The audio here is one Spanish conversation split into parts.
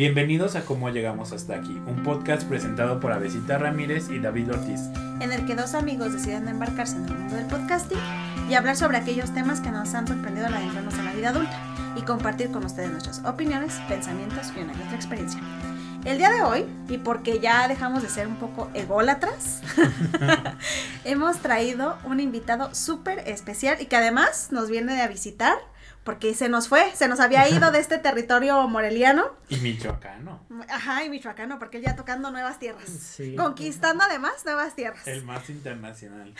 Bienvenidos a Cómo Llegamos Hasta Aquí, un podcast presentado por Avesita Ramírez y David Ortiz. En el que dos amigos deciden embarcarse en el mundo del podcasting y hablar sobre aquellos temas que nos han sorprendido al adentrarnos en la vida adulta y compartir con ustedes nuestras opiniones, pensamientos y una y otra experiencia. El día de hoy, y porque ya dejamos de ser un poco ególatras, hemos traído un invitado súper especial y que además nos viene a visitar porque se nos fue, se nos había ido de este territorio moreliano. Y michoacano. Ajá, y michoacano, porque él ya tocando nuevas tierras. Sí. Conquistando además nuevas tierras. El más internacional.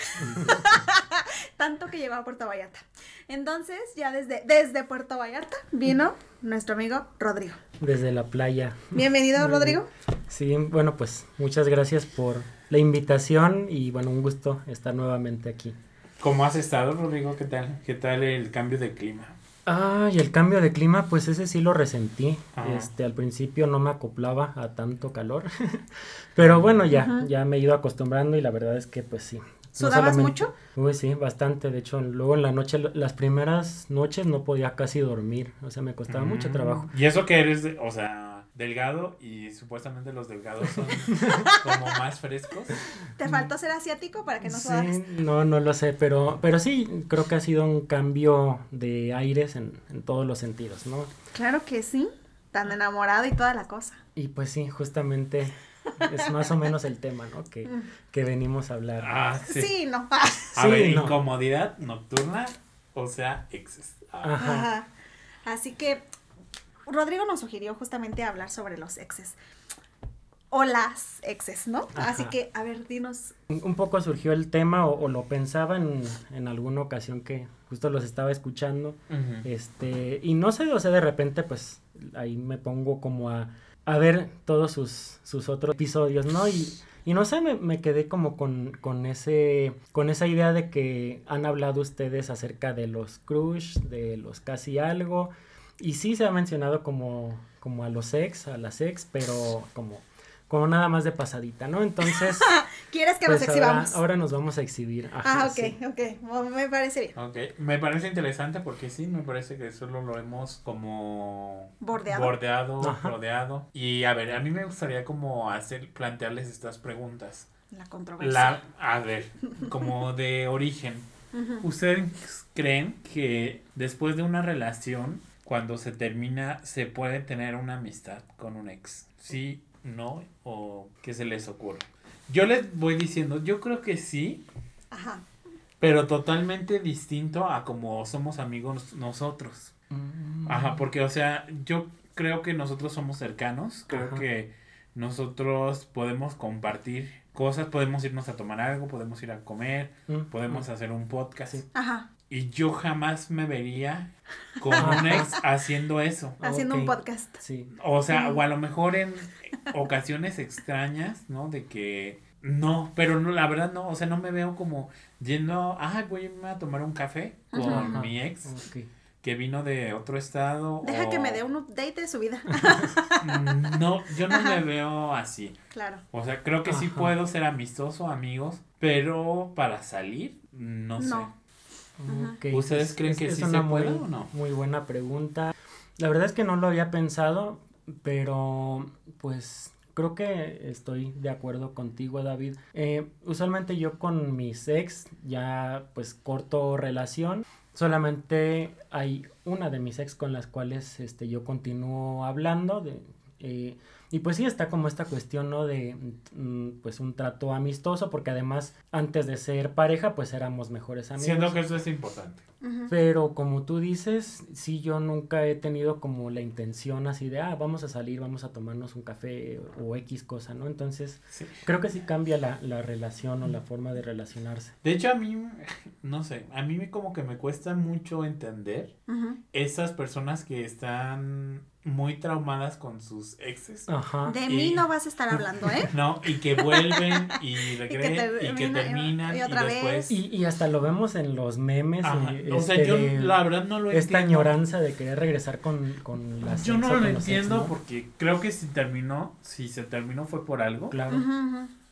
Tanto que llegó a Puerto Vallarta. Entonces, ya desde, desde Puerto Vallarta vino nuestro amigo Rodrigo. Desde la playa. Bienvenido, Rodrigo. Sí, bueno, pues muchas gracias por la invitación y bueno, un gusto estar nuevamente aquí. ¿Cómo has estado, Rodrigo? ¿Qué tal? ¿Qué tal el cambio de clima? Ah, y el cambio de clima, pues ese sí lo resentí. Este, al principio no me acoplaba a tanto calor, pero bueno, ya, ya me he ido acostumbrando y la verdad es que pues sí. ¿Sudabas mucho? Uy, sí, bastante. De hecho, luego en la noche, las primeras noches no podía casi dormir. O sea, me costaba mucho mm. trabajo. ¿Y eso que eres, de, o sea, delgado y supuestamente los delgados son como más frescos. ¿Te faltó ser asiático para que no sí, No, no lo sé, pero, pero sí, creo que ha sido un cambio de aires en, todos los sentidos, ¿no? Claro que sí, tan enamorado y toda la cosa. Y pues sí, justamente es más o menos el tema, ¿no? Que, mm. que venimos a hablar. Ah, sí. sí no. a ver, incomodidad nocturna, o sea, exes. Ajá. Así que Rodrigo nos sugirió justamente hablar sobre los exes. O las exes, ¿no? Así que, a ver, dinos. Un poco surgió el tema, o, lo pensaba en, alguna ocasión que justo los estaba escuchando. Este, y no sé, o sea, de repente, pues, ahí me pongo como a, a ver todos sus, sus otros episodios, ¿no? Y, y no sé, me, me quedé como con, con, ese, con esa idea de que han hablado ustedes acerca de los crush, de los casi algo, y sí se ha mencionado como, como a los ex, a las ex, pero como, como nada más de pasadita, ¿no? Entonces... ¿Quieres que nos pues exhibamos? Ahora, nos vamos a exhibir. ah, ok, ok. Me parece bien. Ok, me parece interesante porque sí, me parece que solo lo hemos como... Bordeado. Bordeado, rodeado. Y a ver, a mí me gustaría como hacer, plantearles estas preguntas. La controversia. La, a ver, como de origen. ¿Ustedes creen que después de una relación cuando se termina, se puede tener una amistad con un ex. ¿Sí, no? ¿O qué se les ocurre? Yo les voy diciendo, yo creo que sí. Ajá. Pero totalmente distinto a como somos amigos nosotros. Mm. Ajá, porque, o sea, yo creo que nosotros somos cercanos. Creo que nosotros podemos compartir cosas, podemos irnos a tomar algo, podemos ir a comer, mm. podemos mm. hacer un podcast. Ajá. Y yo jamás me vería con un ex haciendo eso. Haciendo un podcast. Sí. O sea, o a lo mejor en ocasiones extrañas, ¿no? De que no, pero no, la verdad no, o sea, no me veo como yendo, ah, voy a irme a tomar un café con mi ex. Que vino de otro estado. Deja que me dé un update de su vida. no, yo no me veo así. Claro. O sea, creo que sí puedo ser amistoso, amigos, pero para salir, no, no. sé. ¿Ustedes creen que sí se puede o no? Muy buena pregunta. La verdad es que no lo había pensado, pero pues creo que estoy de acuerdo contigo, David. Eh, usualmente yo con mis ex ya pues corto relación. Solamente hay una de mis ex con las cuales este, yo continúo hablando. De, eh, y pues sí está como esta cuestión, ¿no? De mm, pues un trato amistoso, porque además antes de ser pareja, pues éramos mejores amigos. Siendo que eso es importante. Pero como tú dices, sí yo nunca he tenido como la intención así de, ah, vamos a salir, vamos a tomarnos un café o X cosa, ¿no? Entonces, creo que sí cambia la, la relación o la forma de relacionarse. De hecho, a mí, no sé, a mí como que me cuesta mucho entender esas personas que están muy traumadas con sus exes. Ajá. De mí no vas a estar hablando, ¿eh? No, y que vuelven y regresan y, que terminan y, otra después. Y, y, hasta lo vemos en los memes. O sea, yo este, la verdad no lo esta entiendo. Esta añoranza de querer regresar con, con las Yo no lo entiendo porque creo que si terminó, si se terminó fue por algo. Claro.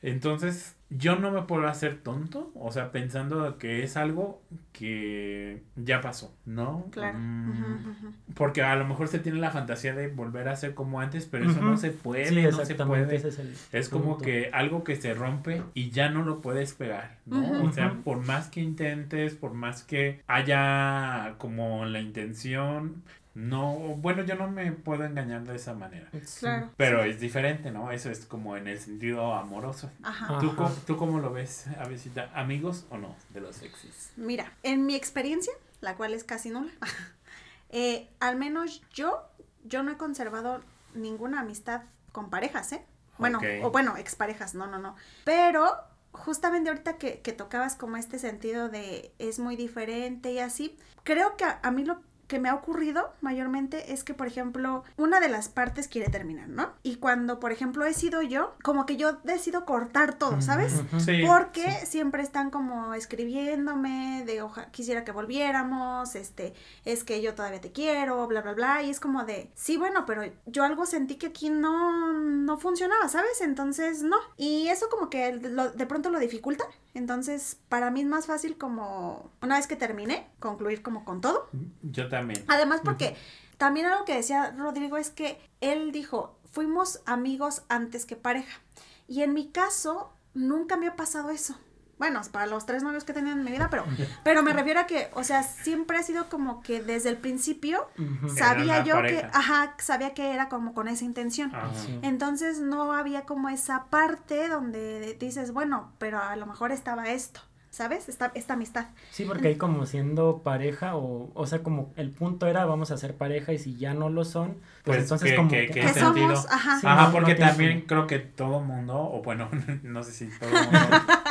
Entonces, yo no me puedo hacer tonto, o sea, pensando que es algo que ya pasó, ¿no? Claro. Mm, porque a lo mejor se tiene la fantasía de volver a ser como antes, pero eso no se puede, no se puede. Es, es como que algo que se rompe y ya no lo puedes pegar, ¿no? O sea, por más que intentes, por más que haya como la intención, no, bueno, yo no me puedo engañar de esa manera. Claro. Pero es diferente, ¿no? Eso es como en el sentido amoroso. Ajá. ¿Tú, ¿Tú cómo lo ves, Avesita? ¿Amigos o no de los exes? Mira, en mi experiencia, la cual es casi nula, eh, al menos yo, yo no he conservado ninguna amistad con parejas, ¿eh? Bueno, o bueno, exparejas, no, no, no. Pero justamente ahorita que, que, tocabas como este sentido de es muy diferente y así, creo que a mí lo que me ha ocurrido mayormente es que, por ejemplo, una de las partes quiere terminar, ¿no? Y cuando, por ejemplo, he sido yo, como que yo decido cortar todo, ¿sabes? Sí, Porque siempre están como escribiéndome de, oja, quisiera que volviéramos, este, es que yo todavía te quiero, bla, bla, bla, y es como de, sí, bueno, pero yo algo sentí que aquí no, no funcionaba, ¿sabes? Entonces, no. Y eso como que de pronto lo dificulta. Entonces, para mí es más fácil como, una vez que termine, concluir como con todo. Yo Además, porque también algo que decía Rodrigo es que él dijo, fuimos amigos antes que pareja. Y en mi caso, nunca me ha pasado eso. Bueno, para los tres novios que he tenido en mi vida, pero, pero me refiero a que, o sea, siempre ha sido como que desde el principio sabía yo que, ajá, sabía que era como con esa intención. Ah, Entonces no había como esa parte donde dices, bueno, pero a lo mejor estaba esto. ¿Sabes? Esta, esta amistad. Sí, porque ahí como siendo pareja, o, o sea, como el punto era vamos a ser pareja y si ya no lo son, pues, pues entonces como que, que, somos, ajá. ajá, porque también creo que todo mundo, o bueno, no sé si todo mundo,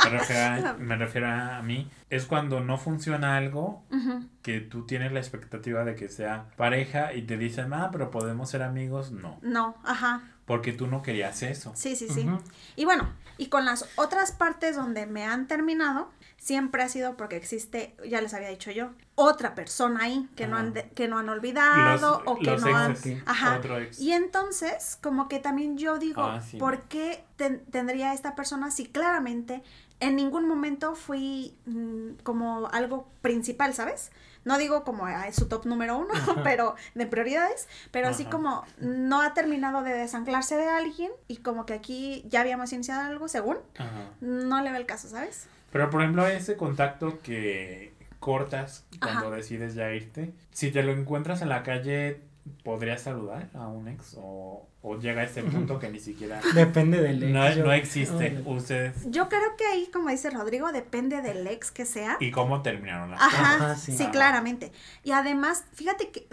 me refiero a, me refiero a mí, es cuando no funciona algo que tú tienes la expectativa de que sea pareja y te dicen, ah, pero podemos ser amigos, no. No, ajá. Porque tú no querías eso. Sí, sí, sí. Y bueno, y con las otras partes donde me han terminado, siempre ha sido porque existe, ya les había dicho yo, otra persona ahí que, no han, que no han olvidado o que no han... Ajá. Y entonces, como que también yo digo, ah, ¿por qué tendría esta persona si claramente en ningún momento fui mm, como algo principal, ¿sabes? No digo como a su top número uno, pero de prioridades, pero así como no ha terminado de desanclarse de alguien y como que aquí ya habíamos iniciado algo, según, no le ve el caso, ¿sabes? Pero por ejemplo, ese contacto que cortas cuando decides ya irte, si te lo encuentras en la calle, ¿podrías saludar a un ex o, llega a ese punto que ni siquiera... Depende del ex. No, existe. Ustedes... Yo creo que ahí, como dice Rodrigo, depende del ex que sea. Y cómo terminaron las Ajá, sí, sí claramente. Y además, fíjate que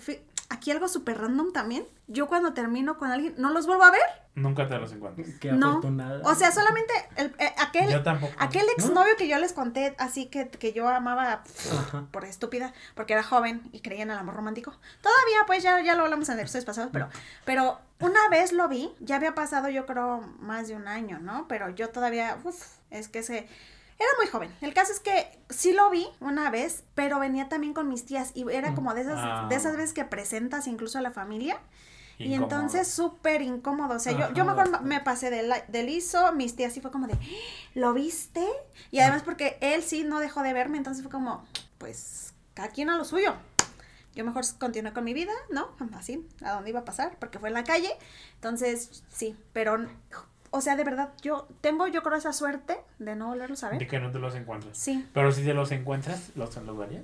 aquí algo súper random también. Yo cuando termino con alguien, no los vuelvo a ver. Nunca te los encuentras. Qué no. afortunada. O sea, solamente el, eh, aquel, yo aquel exnovio que yo les conté, así que, que yo amaba por estúpida, porque era joven y creía en el amor romántico. Todavía, pues ya, ya lo hablamos en episodios pasados, pero, pero una vez lo vi, ya había pasado yo creo más de un año, ¿no? Pero yo todavía, uff, es que se era muy joven. El caso es que sí lo vi una vez, pero venía también con mis tías y era como de esas, ah. de esas veces que presentas incluso a la familia. Y entonces súper incómodo. O sea, yo, yo mejor me pasé de, de liso, mis tías sí fue como de, ¿lo viste? Y además porque él sí no dejó de verme, entonces fue como, pues, cada quien a lo suyo. Yo mejor continué con mi vida, ¿no? Así, a dónde iba a pasar, porque fue en la calle. Entonces, sí, pero o sea, de verdad, yo tengo, yo creo, esa suerte de no volverlos a ver. De que no te los encuentras. Sí. Pero si te los encuentras, ¿los saludarías?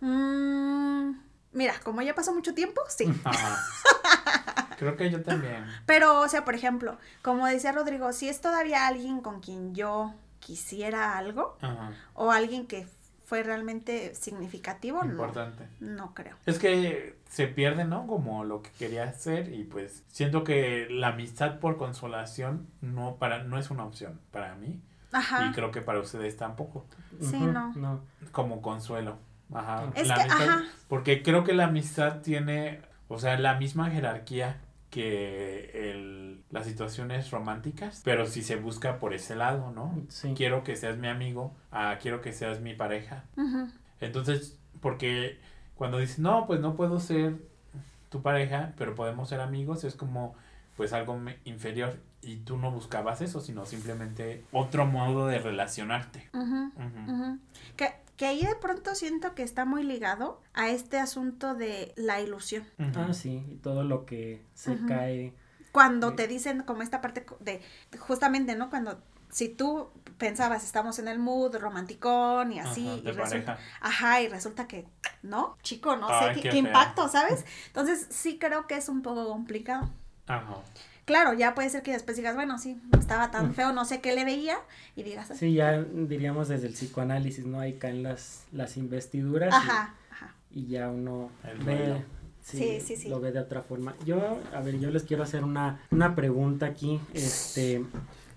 Mmm, mira, como ya pasó mucho tiempo, sí. Creo que yo también. Pero, o sea, por ejemplo, como decía Rodrigo, si es todavía alguien con quien yo quisiera algo, o alguien que fue realmente significativo, Importante. No, creo. Es que se pierde, ¿no? Como lo que quería hacer y pues siento que la amistad por consolación no para no es una opción para mí. Ajá. Y creo que para ustedes tampoco. Sí, no. Como consuelo. Ajá. Es que, ajá. Porque creo que la amistad tiene, o sea, la misma jerarquía que el, las situaciones románticas, pero si se busca por ese lado, ¿no? Quiero que seas mi amigo, ah, quiero que seas mi pareja. Entonces, porque cuando dices, no, pues no puedo ser tu pareja, pero podemos ser amigos, es como, pues algo inferior y tú no buscabas eso, sino simplemente otro modo de relacionarte. Que, que ahí de pronto siento que está muy ligado a este asunto de la ilusión. Ah, sí, y todo lo que se cae. Cuando te dicen como esta parte de, justamente, ¿no? Cuando si tú pensabas, estamos en el mood romanticón y así, y resulta, ajá, y resulta que, no, chico, no sé qué, impacto, ¿sabes? Entonces sí creo que es un poco complicado. Ajá. Claro, ya puede ser que después digas, bueno, sí, estaba tan feo, no sé qué le veía, y digas Sí, ya diríamos desde el psicoanálisis, ¿no? Ahí caen las, las investiduras. Ajá, y, ajá. Y ya uno ve, sí, sí, sí, lo ve de otra forma. Yo, a ver, yo les quiero hacer una, una pregunta aquí, este,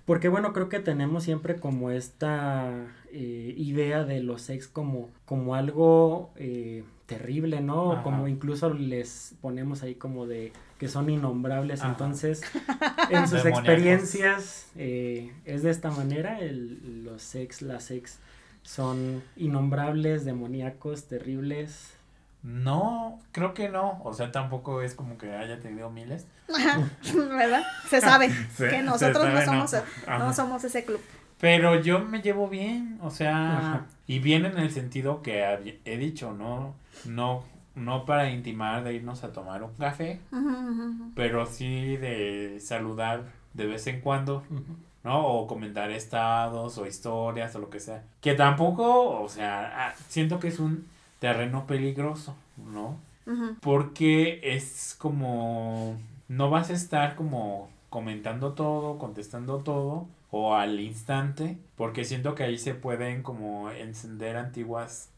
porque bueno, creo que tenemos siempre como esta eh, idea de los sex como, como algo eh, terrible, ¿no? Como incluso les ponemos ahí como de que son innombrables. Entonces, en sus experiencias eh, es de esta manera, el, los sex, las sex son innombrables, demoníacos, terribles. No, creo que no. O sea, tampoco es como que haya tenido miles. ¿Verdad? Se sabe que nosotros no, somos, no somos ese club. Pero yo me llevo bien, o sea, y bien en el sentido que he dicho, no, no, no para intimar de irnos a tomar un café, pero sí de saludar de vez en cuando, ¿no? O comentar estados o historias o lo que sea. Que tampoco, o sea, ah, siento que es un terreno peligroso, ¿no? Porque es como, no vas a estar como comentando todo, contestando todo o al instante, porque siento que ahí se pueden como encender antiguas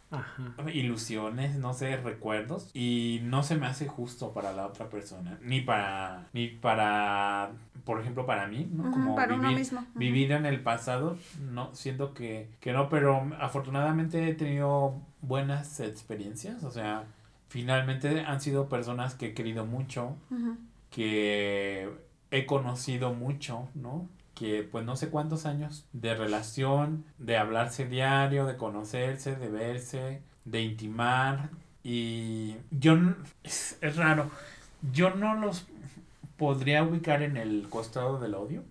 ilusiones, no sé, recuerdos y no se me hace justo para la otra persona, ni para ni para por ejemplo para mí, ¿no? como vivir, vivir en el pasado, no siento que que no, pero afortunadamente he tenido buenas experiencias, o sea, finalmente han sido personas que he querido mucho, que he conocido mucho, ¿no? que pues no sé cuántos años de relación, de hablarse diario, de conocerse, de verse, de intimar y yo es, raro, yo no los podría ubicar en el costado del odio.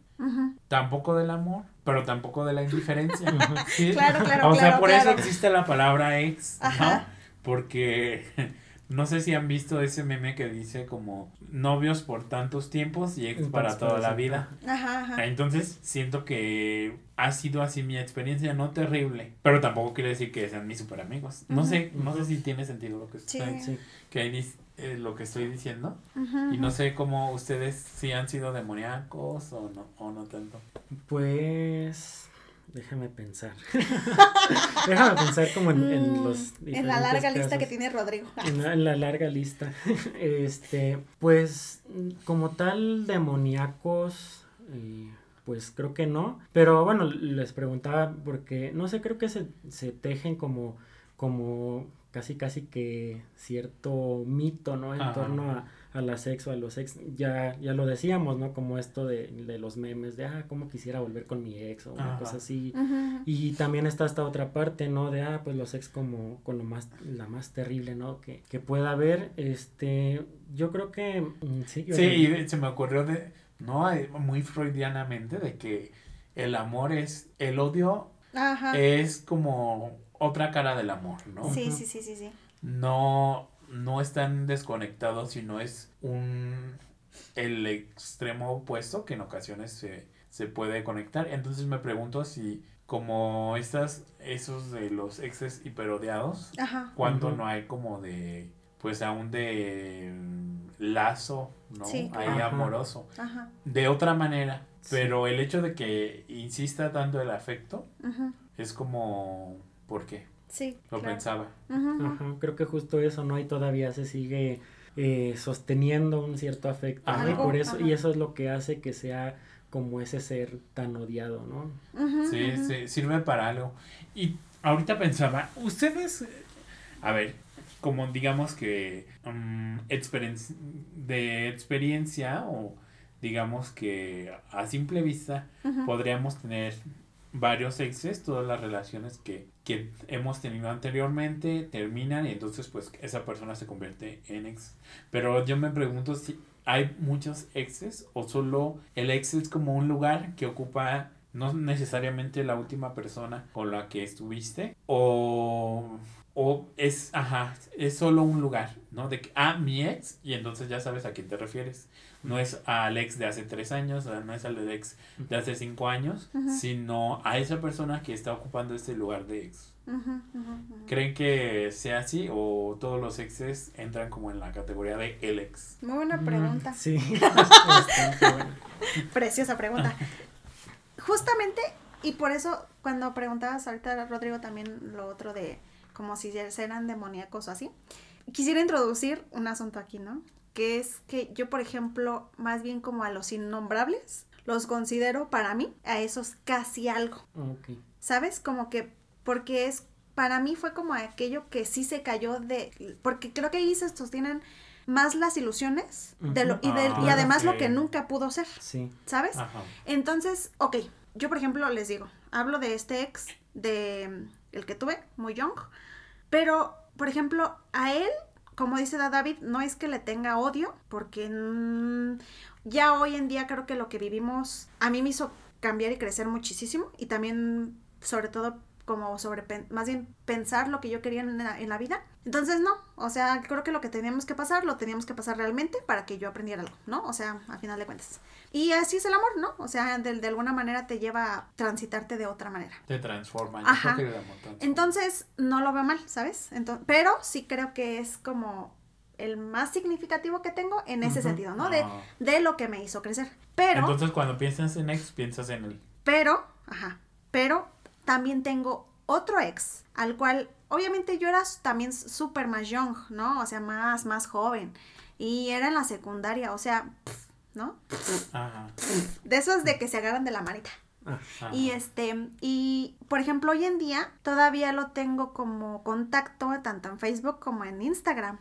Tampoco del amor, pero tampoco de la indiferencia. Claro, claro. O sea, por eso existe la palabra ex, ¿no? Porque no sé si han visto ese meme que dice como novios por tantos tiempos y ex para toda la vida. Ajá, ajá. Entonces siento que ha sido así mi experiencia, no terrible, pero tampoco quiere decir que sean mis super amigos. No sé, no sé si tiene sentido lo que estoy, que eh, lo que estoy diciendo. y no sé cómo ustedes si han sido demoníacos o no, o no tanto. Pues Déjame pensar. Déjame pensar como en, mm, los... En la larga lista que tiene Rodrigo. En la, larga lista. Este, pues como tal demoníacos, eh, pues creo que no. Pero bueno, les preguntaba porque, no sé, creo que se, se tejen como, como casi casi que cierto mito, ¿no? En torno a a la sexo, a los ex, ya, ya lo decíamos, ¿no? Como esto de, de los memes, de, ah, cómo quisiera volver con mi ex o una cosa así. Y también está esta otra parte, ¿no? De, ah, pues los ex como con lo más, la más terrible, ¿no? Que, que pueda haber, este, yo creo que... Mm, sí, sí se me ocurrió de, ¿no? Muy freudianamente de que el amor es, el odio es como otra cara del amor, ¿no? Sí, sí, sí, sí, sí. No, no están desconectados, sino es un el extremo opuesto que en ocasiones se, se puede conectar. Entonces me pregunto si como estas, esos de los exes hiperodiados, cuando no hay como de, pues aún de lazo, ¿no? Ahí amoroso. De otra manera. Pero el hecho de que insista tanto el afecto es como, ¿por qué? Sí. Lo pensaba. creo que justo eso, ¿no? Y todavía se sigue eh, sosteniendo un cierto afecto. Y por eso, y eso es lo que hace que sea como ese ser tan odiado, ¿no? sí, sí, sirve para algo. Y ahorita pensaba, ustedes, a ver, como digamos que um, de experiencia o digamos que a simple vista podríamos tener varios exes, todas las relaciones que, que hemos tenido anteriormente terminan y entonces pues esa persona se convierte en ex. Pero yo me pregunto si hay muchos exes o solo el ex es como un lugar que ocupa no necesariamente la última persona con la que estuviste o o es, ajá, es solo un lugar, ¿no? De ah, mi ex, y entonces ya sabes a quién te refieres. No es al ex de hace tres años, no es al ex de hace cinco años, sino a esa persona que está ocupando este lugar de ex. ¿Creen que sea así o todos los exes entran como en la categoría de el ex? Muy buena mm, pregunta. sí, Preciosa pregunta. Justamente, y por eso cuando preguntabas ahorita, Rodrigo, también lo otro de como si eran demoníacos o así. Quisiera introducir un asunto aquí, ¿no? Que es que yo, por ejemplo, más bien como a los innombrables, los considero para mí a esos casi algo. Okay. ¿Sabes? Como que, porque es, para mí fue como aquello que sí se cayó de, porque creo que ahí se sostienen más las ilusiones de lo, y, de, y ah, además lo que nunca pudo ser. Sí. ¿Sabes? Entonces, ok, yo por ejemplo les digo, hablo de este ex, de el que tuve, muy young, pero, por ejemplo, a él, como dice David, no es que le tenga odio, porque mm, ya hoy en día creo que lo que vivimos a mí me hizo cambiar y crecer muchísimo y también sobre todo como sobre, más bien pensar lo que yo quería en la, en la, vida. Entonces, no, o sea, creo que lo que teníamos que pasar, lo teníamos que pasar realmente para que yo aprendiera algo, ¿no? O sea, a final de cuentas. Y así es el amor, ¿no? O sea, de, de alguna manera te lleva a transitarte de otra manera. Te transforma. Ajá. Entonces, no lo veo mal, ¿sabes? Entonces, pero sí creo que es como el más significativo que tengo en ese sentido, ¿no? De, ah. de lo que me hizo crecer. Pero... Entonces, cuando piensas en ex, piensas en él. Pero, ajá, pero también tengo otro ex, al cual obviamente yo era también súper más young, ¿no? O sea, más, más joven. Y era en la secundaria, o sea, ¿no? Ajá. De esos de que se agarran de la manita. Y este, y por ejemplo, hoy en día todavía lo tengo como contacto tanto en Facebook como en Instagram.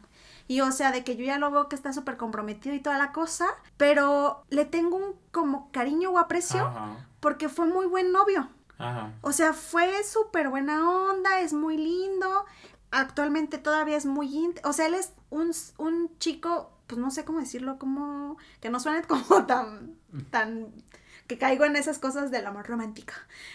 Y o sea, de que yo ya lo veo que está súper comprometido y toda la cosa, pero le tengo un como cariño o aprecio porque fue muy buen novio. O sea, fue súper buena onda, es muy lindo. Actualmente todavía es muy... O sea, él es un, un chico, pues no sé cómo decirlo, como... Que no suene como tan... tan que caigo en esas cosas del amor romántico.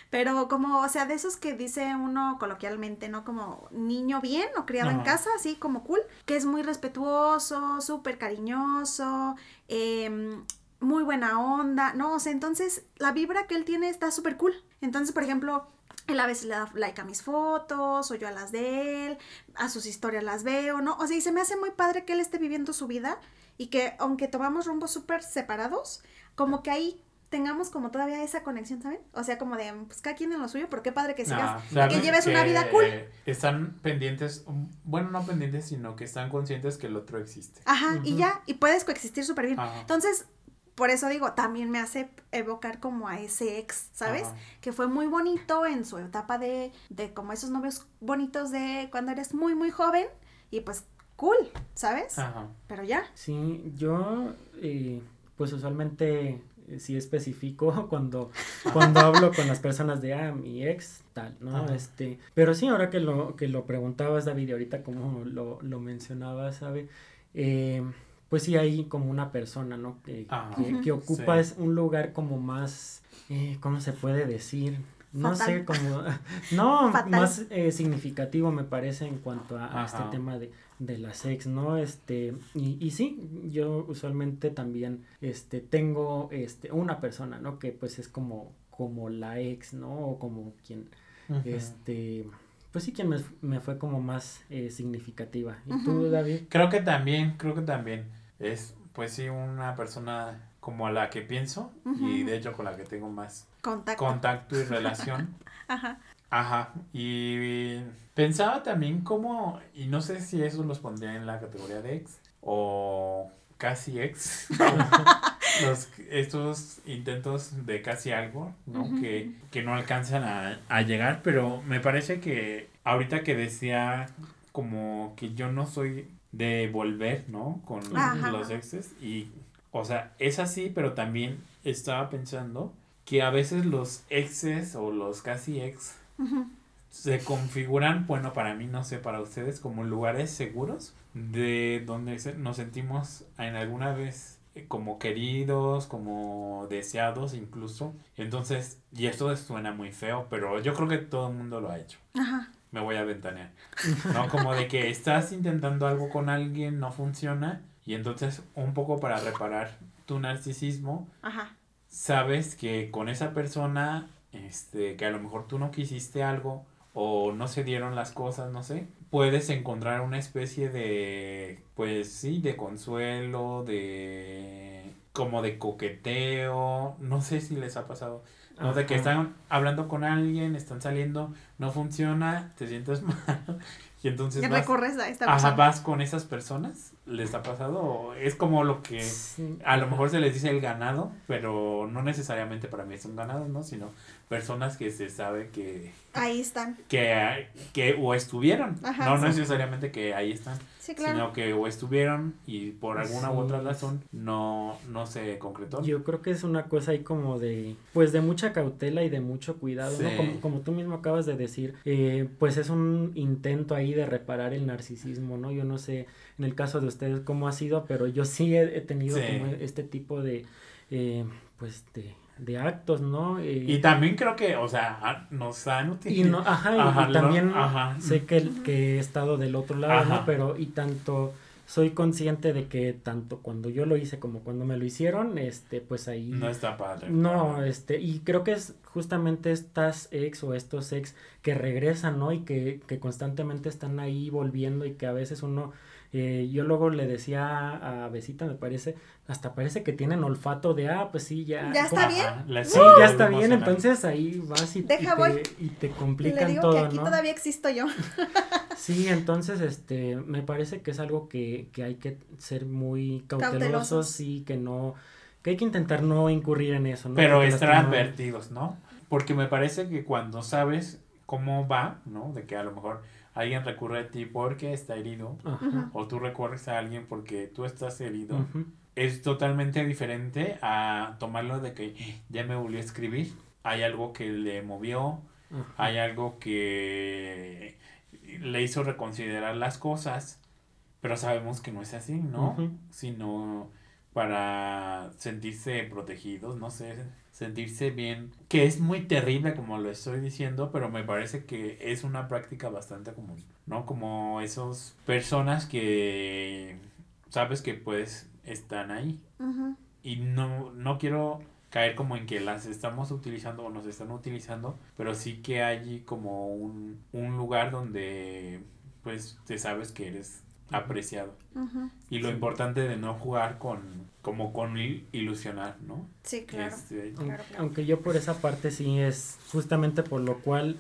Pero como, o sea, de esos que dice uno coloquialmente, ¿no? Como niño bien o criado en casa, así como cool, que es muy respetuoso, súper cariñoso, eh, muy buena onda, ¿no? O sea, entonces la vibra que él tiene está súper cool. Entonces, por ejemplo, él a veces le da like a mis fotos o yo a las de él, a sus historias las veo, ¿no? O sea, y se me hace muy padre que él esté viviendo su vida y que aunque tomamos rumbos súper separados, como que ahí tengamos como todavía esa conexión, ¿saben? O sea, como de, pues cada quien en lo suyo, pero qué padre que sigas, que lleves una vida cool. Están pendientes, bueno, no pendientes, sino que están conscientes que el otro existe. Ajá, y ya, y puedes coexistir súper bien. Entonces, por eso digo, también me hace evocar como a ese ex, ¿sabes? Que fue muy bonito en su etapa de, de como esos novios bonitos de cuando eres muy, muy joven y pues cool, ¿sabes? Ajá. Pero ya. Sí, yo eh, pues usualmente eh, sí especifico cuando, cuando hablo con las personas de, ah, mi ex, tal, ¿no? Este, pero sí, ahora que lo, que lo preguntabas, David, y ahorita como lo, lo mencionabas, ¿sabe? Eh, pues sí hay como una persona, ¿no? Que, ah, que, ocupa es un lugar como más, eh, ¿cómo se puede decir? No sé, como, no, más eh, significativo me parece en cuanto a, este tema de, de la sex, ¿no? Este, y, y sí, yo usualmente también, este, tengo, este, una persona, ¿no? Que pues es como, como la ex, ¿no? O como quien, este, pues sí, quien me, me fue como más eh, significativa. ¿Y tú, David? Creo que también, creo que también es pues sí una persona como a la que pienso y de hecho con la que tengo más contacto, y relación. Ajá. Ajá. Y pensaba también como, y no sé si eso los pondría en la categoría de ex o casi ex. los, estos intentos de casi algo, ¿no? que, que, no alcanzan a, a llegar, pero me parece que ahorita que decía como que yo no soy de volver, ¿no? Con los exes y, o sea, es así, pero también estaba pensando que a veces los exes o los casi ex se configuran, bueno, para mí, no sé, para ustedes, como lugares seguros de donde nos sentimos en alguna vez eh, como queridos, como deseados incluso. Entonces, y esto suena muy feo, pero yo creo que todo el mundo lo ha hecho. Ajá. Me voy a ventanear. ¿No? Como de que estás intentando algo con alguien, no funciona, y entonces un poco para reparar tu narcisismo, Ajá. sabes que con esa persona, este, que a lo mejor tú no quisiste algo o no se dieron las cosas, no sé, puedes encontrar una especie de, pues sí, de consuelo, de como de coqueteo, no sé si les ha pasado, ¿no? De que están hablando con alguien, están saliendo, no funciona, te sientes mal y entonces Y vas, recorres a esta ajá, persona. vas con esas personas, ¿les ha pasado? Es como lo que Sí. a lo mejor se les dice el ganado, pero no necesariamente para mí son ganados, ¿no? Sino personas que se sabe que, Ahí están. que, que o estuvieron, Ajá, no sí. necesariamente que ahí están, Sí, claro. sino que o estuvieron y por alguna u otra razón no, no se concretó. Yo creo que es una cosa ahí como de, pues de mucha cautela y de mucho cuidado, ¿no? Como, como tú mismo acabas de decir, eh, pues es un intento ahí de reparar el narcisismo, ¿no? Yo no sé en el caso de ustedes cómo ha sido, pero yo sí he, he tenido Sí. como este tipo de, eh, pues de, de actos, ¿no? Eh, Y también creo que, o sea, ah, nos han y utilizado. no, ajá, y- Ajá, y lo- también ajá. sé que, que he estado del otro lado, ¿no? Pero, y tanto soy consciente de que tanto cuando yo lo hice como cuando me lo hicieron, este, pues ahí No está padre. no, este, y creo que es justamente estas ex o estos ex que regresan, ¿no? Y que, que constantemente están ahí volviendo y que a veces uno, eh, yo luego le decía a Besita, me parece, hasta parece que tienen olfato de, ah, pues sí, ya. Ya está bien. La- Sí, ya está bien, entonces ahí vas y, y Deja, te, voy. y te Y le complican digo todo, que aquí ¿no? todavía existo yo. Sí, entonces, este, me parece que es algo que, que hay que ser muy cautelosos, Cautelosos. y que no, que hay que intentar no incurrir en eso, ¿no? Pero Porque estar advertidos, ¿no? Porque me parece que cuando sabes cómo va, ¿no? De que a lo mejor alguien recurre a ti porque está herido, Ajá. o tú recurres a alguien porque tú estás herido, es totalmente diferente a tomarlo de que ya me volvió a escribir, hay algo que le movió, hay algo que le hizo reconsiderar las cosas, pero sabemos que no es así, ¿no? Sino para sentirse protegidos, no sé, sentirse bien, que es muy terrible como lo estoy diciendo, pero me parece que es una práctica bastante común, ¿no? Como esas personas que sabes que pues están ahí y no, no quiero caer como en que las estamos utilizando o nos están utilizando, pero sí que hay como un, un lugar donde pues te sabes que eres apreciado. Y lo Sí. importante de no jugar con, como con il- ilusionar, ¿no? Sí, claro. Este, Claro, claro. Aunque yo por esa parte sí es justamente por lo cual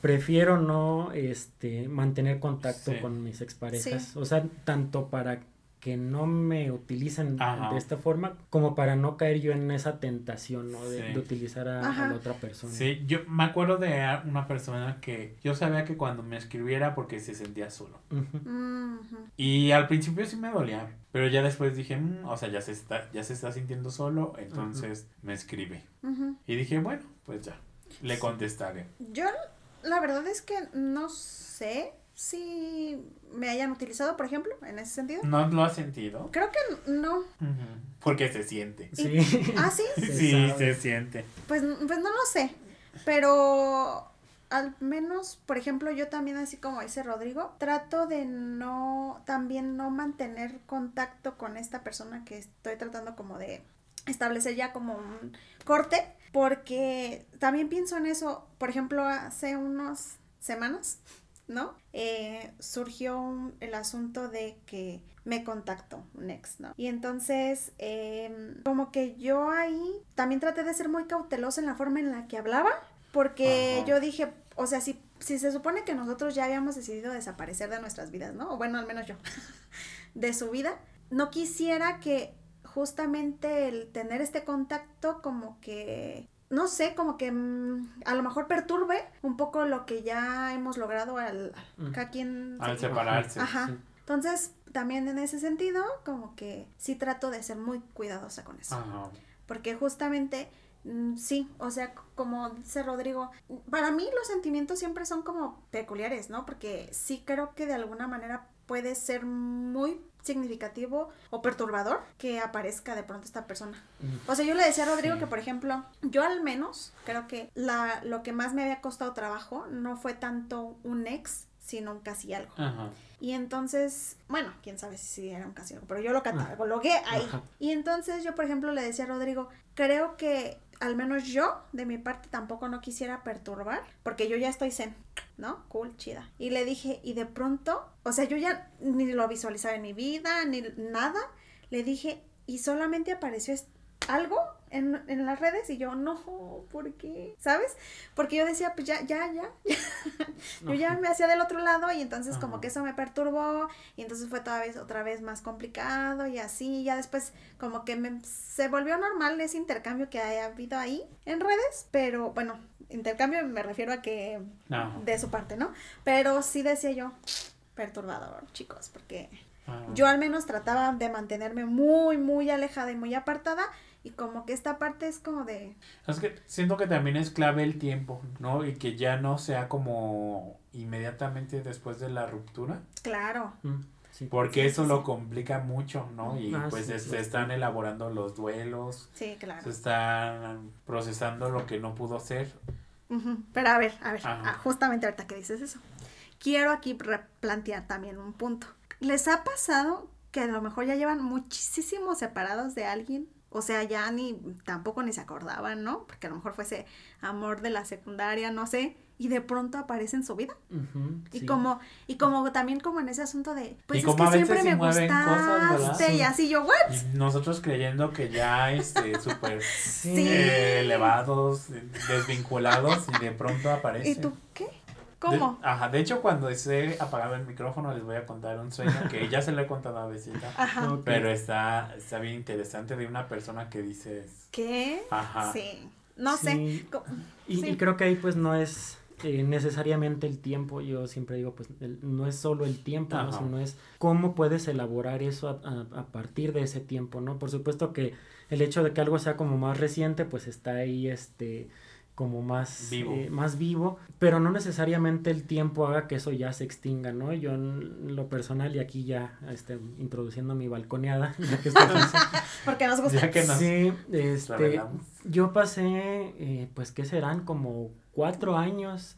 prefiero no este mantener contacto Sí. con mis exparejas. Sí. O sea, tanto para que no me utilicen Ajá. de esta forma, como para no caer yo en esa tentación, ¿no? De, Sí. de utilizar a, la otra persona. Sí, yo me acuerdo de una persona que yo sabía que cuando me escribiera porque se sentía solo. Y al principio sí me dolía, pero ya después dije, "Mm, o sea, ya se está ya se está sintiendo solo, entonces me escribe. Y dije, bueno, pues ya, le Sí. contestaré. Yo, la verdad es que no sé si me hayan utilizado, por ejemplo, en ese sentido. ¿No lo has sentido? Creo que no. Porque se siente. Sí. Ah, sí. Se sí, sabe. se siente. Pues, pues no lo sé. Pero al menos, por ejemplo, yo también, así como dice Rodrigo, trato de no, también no mantener contacto con esta persona que estoy tratando como de establecer ya como un corte, porque también pienso en eso, por ejemplo, hace unas semanas, ¿no? Eh, surgió un- el asunto de que me contactó un ex, ¿no? Y entonces, em, como que yo ahí también traté de ser muy cautelosa en la forma en la que hablaba, porque Ajá. yo dije, o sea, si, si se supone que nosotros ya habíamos decidido desaparecer de nuestras vidas, ¿no? O bueno, al menos yo, de su vida, no quisiera que justamente el tener este contacto como que no sé, como que mm, a lo mejor perturbe un poco lo que ya hemos logrado al Ujú. cada quien Al se- separarse. Ajá. sí. Entonces, también en ese sentido, como que sí trato de ser muy cuidadosa con eso. Ajá. Porque justamente, mm, sí, o sea, como dice Rodrigo, para mí los sentimientos siempre son como peculiares, ¿no? Porque sí creo que de alguna manera puede ser muy significativo o perturbador que aparezca de pronto esta persona. O sea, yo le decía a Rodrigo que, por ejemplo, yo al menos creo que la, lo que más me había costado trabajo no fue tanto un ex, sino un casi algo. Y entonces, bueno, quién sabe si era un casi algo, pero yo lo catalogué ahí. Y entonces yo, por ejemplo, le decía a Rodrigo, creo que al menos yo, de mi parte, tampoco no quisiera perturbar, porque yo ya estoy zen, ¿no? Cool, chida. Y le dije, y de pronto, o sea, yo ya ni lo visualizaba en mi vida, ni nada, le dije, y solamente apareció algo en, en, las redes y yo, no, ¿por qué? ¿Sabes? Porque yo decía, pues ya, ya, ya. yo ya me hacía del otro lado y entonces como que eso me perturbó y entonces fue toda vez, otra vez más complicado y así, ya después como que me, se volvió normal ese intercambio que haya habido ahí en redes, pero bueno, intercambio me refiero a que de su parte, ¿no? Pero sí decía yo, perturbador, chicos, porque... Yo al menos trataba de mantenerme muy, muy alejada y muy apartada y como que esta parte es como de... Es que siento que también es clave el tiempo, ¿no? Y que ya no sea como inmediatamente después de la ruptura. Claro. Mm, porque eso lo complica mucho, ¿no? Y ah, pues se están elaborando los duelos. Sí, claro. Se están procesando lo que no pudo ser. Pero a ver, a ver, ah, justamente ahorita que dices eso. Quiero aquí replantear también un punto. ¿Les ha pasado que a lo mejor ya llevan muchísimo separados de alguien o sea, ya ni tampoco ni se acordaban, ¿no? Porque a lo mejor fuese amor de la secundaria, no sé, y de pronto aparece en su vida. y como y como también como en ese asunto de pues es que siempre me gustaste y así yo what y nosotros creyendo que ya este súper eh, elevados desvinculados y de pronto aparece y tú qué ¿Cómo? ajá, de hecho cuando esté apagado el micrófono les voy a contar un sueño que ya se lo he contado a Besita. Ajá. Pero está, está bien interesante de una persona que dices... ¿Qué? Ajá. Sí. No sé. Y, creo que ahí pues no es eh, necesariamente el tiempo, yo siempre digo, pues no es solo el tiempo, ¿no? sino es cómo puedes elaborar eso a, a, partir de ese tiempo, ¿no? Por supuesto que el hecho de que algo sea como más reciente, pues está ahí, este, como más vivo. Eh, más vivo, pero no necesariamente el tiempo haga que eso ya se extinga, ¿no? Yo en lo personal, y aquí ya este, introduciendo mi balconeada, porque nos gusta. que sí, este, yo pasé, eh, pues, ¿qué serán? Como cuatro años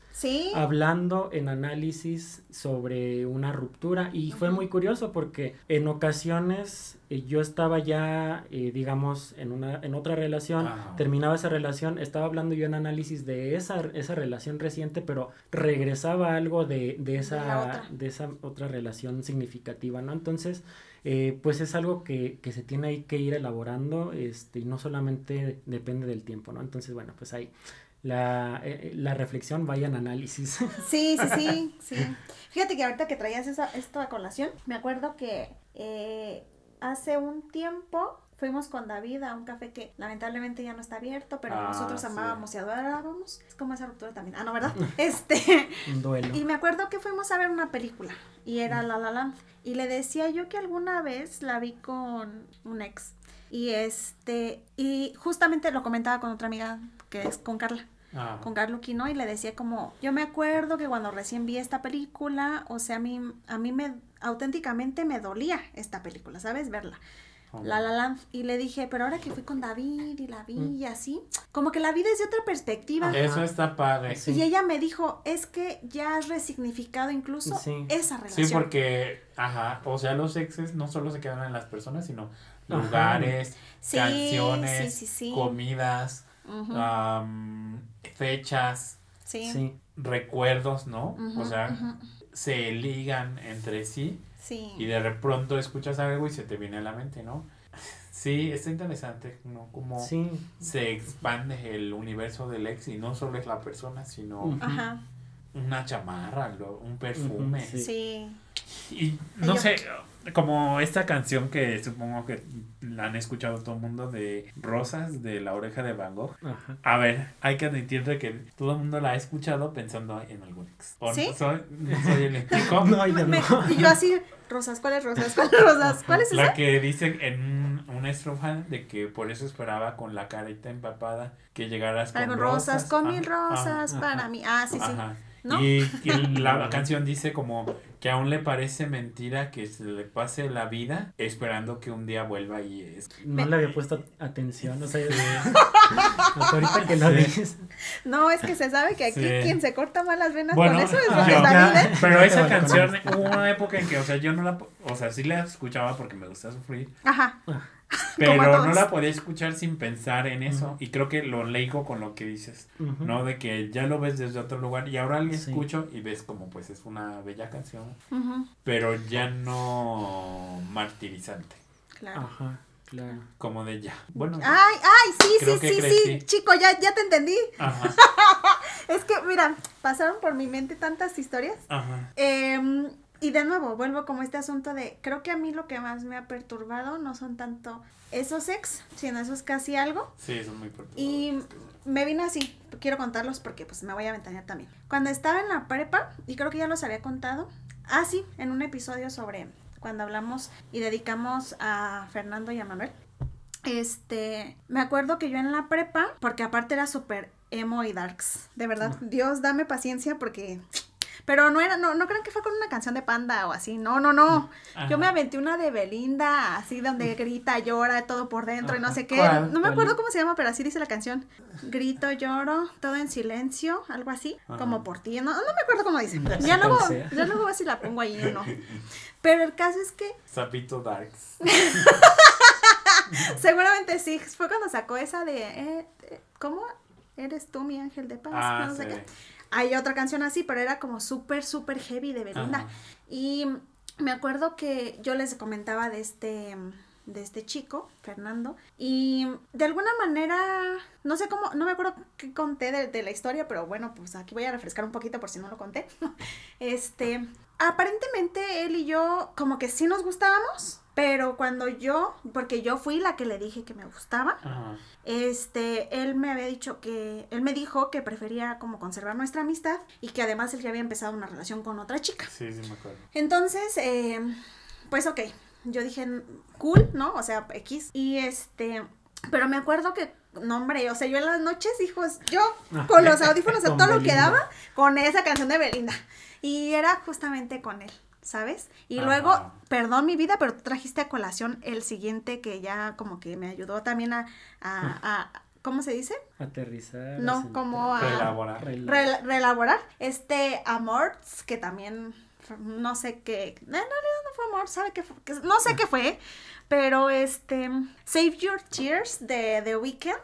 hablando en análisis sobre una ruptura. Y fue muy curioso porque en ocasiones eh, yo estaba ya eh, digamos en una en otra relación terminaba esa relación estaba hablando yo en análisis de esa esa relación reciente pero regresaba algo de, de esa de, esa otra relación significativa no entonces eh, pues es algo que, que, se tiene ahí que ir elaborando este y no solamente depende del tiempo no entonces bueno pues ahí la, eh, eh, la reflexión vaya en análisis. Sí, sí, sí, sí. Fíjate que ahorita que traías esa, esto a colación, me acuerdo que eh, hace un tiempo fuimos con David a un café que lamentablemente ya no está abierto, pero ah, nosotros amábamos y adorábamos. Es como esa ruptura también. Ah, no, ¿verdad? Este. un duelo. Y me acuerdo que fuimos a ver una película y era La La Land. Y le decía yo que alguna vez la vi con un ex. Y este, y justamente lo comentaba con otra amiga que es con Carla. Ah. con Carlo Quino y le decía como, yo me acuerdo que cuando recién vi esta película, o sea, a mí, a mí me, auténticamente me dolía esta película, ¿sabes? Verla. La La Land, y le dije, pero ahora que fui con David y la vi mm. y así, como que la vida es de otra perspectiva. Eso está padre. Y ella me dijo, es que ya has resignificado incluso esa relación. Sí, porque, ajá, o sea, los exes no solo se quedan en las personas, sino lugares, canciones, comidas, fechas, recuerdos, ¿no? o sea, se ligan entre sí. Y de pronto escuchas algo y se te viene a la mente, ¿no? Sí, está interesante, ¿no? Como se expande el universo del ex y no solo es la persona, sino una chamarra, un perfume. sí. Y no sé, como esta canción que supongo que la han escuchado todo el mundo de Rosas de la oreja de Van Gogh. A ver, hay que admitir que todo el mundo la ha escuchado pensando en algún ex. ¿Sí? Soy, soy el no, y yo así, Rosas, ¿cuáles rosas? ¿Cuáles rosas? ¿Cuál es La que dicen en una estrofa de que por eso esperaba con la carita empapada que llegaras con, rosas. con mil rosas para mí. Ah, sí, sí. Y, la canción dice como que aún le parece mentira que se le pase la vida esperando que un día vuelva y es... No le había puesto atención, o sea, ahorita que lo dices. No, es que se sabe que aquí quien se corta mal las venas con eso es David. ¿eh? Pero esa canción hubo una época en que, o sea, yo no la, o sea, sí la escuchaba porque me gusta sufrir. Ajá. Pero no la podía escuchar sin pensar en eso. Y creo que lo leigo con lo que dices, ¿no? De que ya lo ves desde otro lugar y ahora le escucho y ves como pues es una bella canción, pero ya no martirizante. Claro. Ajá. Claro. Como de ya. Bueno. Ay, ay, sí, sí, sí, sí. Chico, ya, ya te entendí. Ajá. es que, mira, pasaron por mi mente tantas historias. Ajá. Eh, y de nuevo, vuelvo como este asunto de, creo que a mí lo que más me ha perturbado no son tanto esos ex, sino eso es casi algo. Sí, son muy perturbadores. Y me vino así, quiero contarlos porque pues me voy a ventanear también. Cuando estaba en la prepa, y creo que ya los había contado, ah sí, en un episodio sobre cuando hablamos y dedicamos a Fernando y a Manuel. Este, me acuerdo que yo en la prepa, porque aparte era súper emo y darks, de verdad, Dios dame paciencia porque pero no era, no, no crean que fue con una canción de panda o así. No, no, no. Yo me aventé una de Belinda, así donde grita, llora, todo por dentro y no sé qué. No me acuerdo cómo se llama, pero así dice la canción. Grito, lloro, todo en silencio, algo así, como por ti. No, no me acuerdo cómo dice. Ya luego, ya luego a si la pongo ahí o no. Pero el caso es que. Sapito Darks. Seguramente sí. Fue cuando sacó esa de. Eh, eh, ¿Cómo? Eres tú mi ángel de paz. Ah, no sé qué hay otra canción así, pero era como súper, súper heavy de Belinda. Y me acuerdo que yo les comentaba de este de este chico, Fernando, y de alguna manera, no sé cómo, no me acuerdo qué conté de, de, la historia, pero bueno, pues aquí voy a refrescar un poquito por si no lo conté. Este, aparentemente él y yo como que sí nos gustábamos, pero cuando yo, porque yo fui la que le dije que me gustaba, este, él me había dicho que, él me dijo que prefería como conservar nuestra amistad y que además él ya había empezado una relación con otra chica. Sí, sí, me acuerdo. Entonces, eh, pues ok, yo dije, cool, ¿no? O sea, X. Y este, pero me acuerdo que, no hombre, o sea, yo en las noches, hijos, yo con los audífonos a todo lo que daba, con esa canción de Belinda. Y era justamente con él. ¿Sabes? Y luego, perdón mi vida, pero tú trajiste a colación el siguiente que ya como que me ayudó también a, a, ¿cómo se dice? Aterrizar. No, como a... Relaborar. relaborar. Este Amorts, que también, no sé qué, en realidad no fue Amor, ¿sabe qué fue? No sé qué fue, pero este, Save Your Tears de The Weeknd.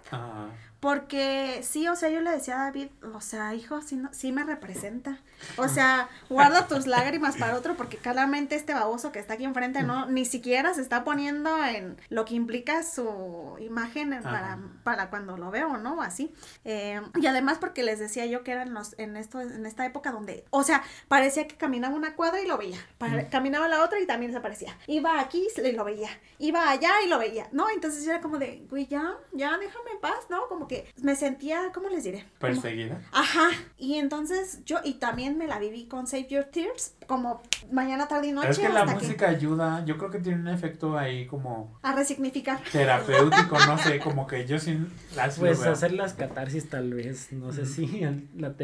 Porque sí, o sea, yo le decía a David, o sea, hijo, sí, no, sí me representa. O sea, guarda tus lágrimas para otro porque claramente este baboso que está aquí enfrente no ni siquiera se está poniendo en lo que implica su imagen para, para cuando lo veo, ¿no? Así. Eh, y además porque les decía yo que eran los en esto en esta época donde, o sea, parecía que caminaba una cuadra y lo veía, caminaba la otra y también desaparecía. Iba aquí y lo veía, iba allá y lo veía, ¿no? Entonces yo era como de, güey, ya, ya déjame en paz, ¿no? Como que me sentía, ¿cómo les diré? Perseguida. ajá. Y entonces yo y también me la viví con Save Your Tears, como mañana, tarde y noche. Es que la música ayuda, yo creo que tiene un efecto ahí como... A resignificar. Terapéutico, no sé, como que yo sin... Las pues hacer las catarsis tal vez, no sé si la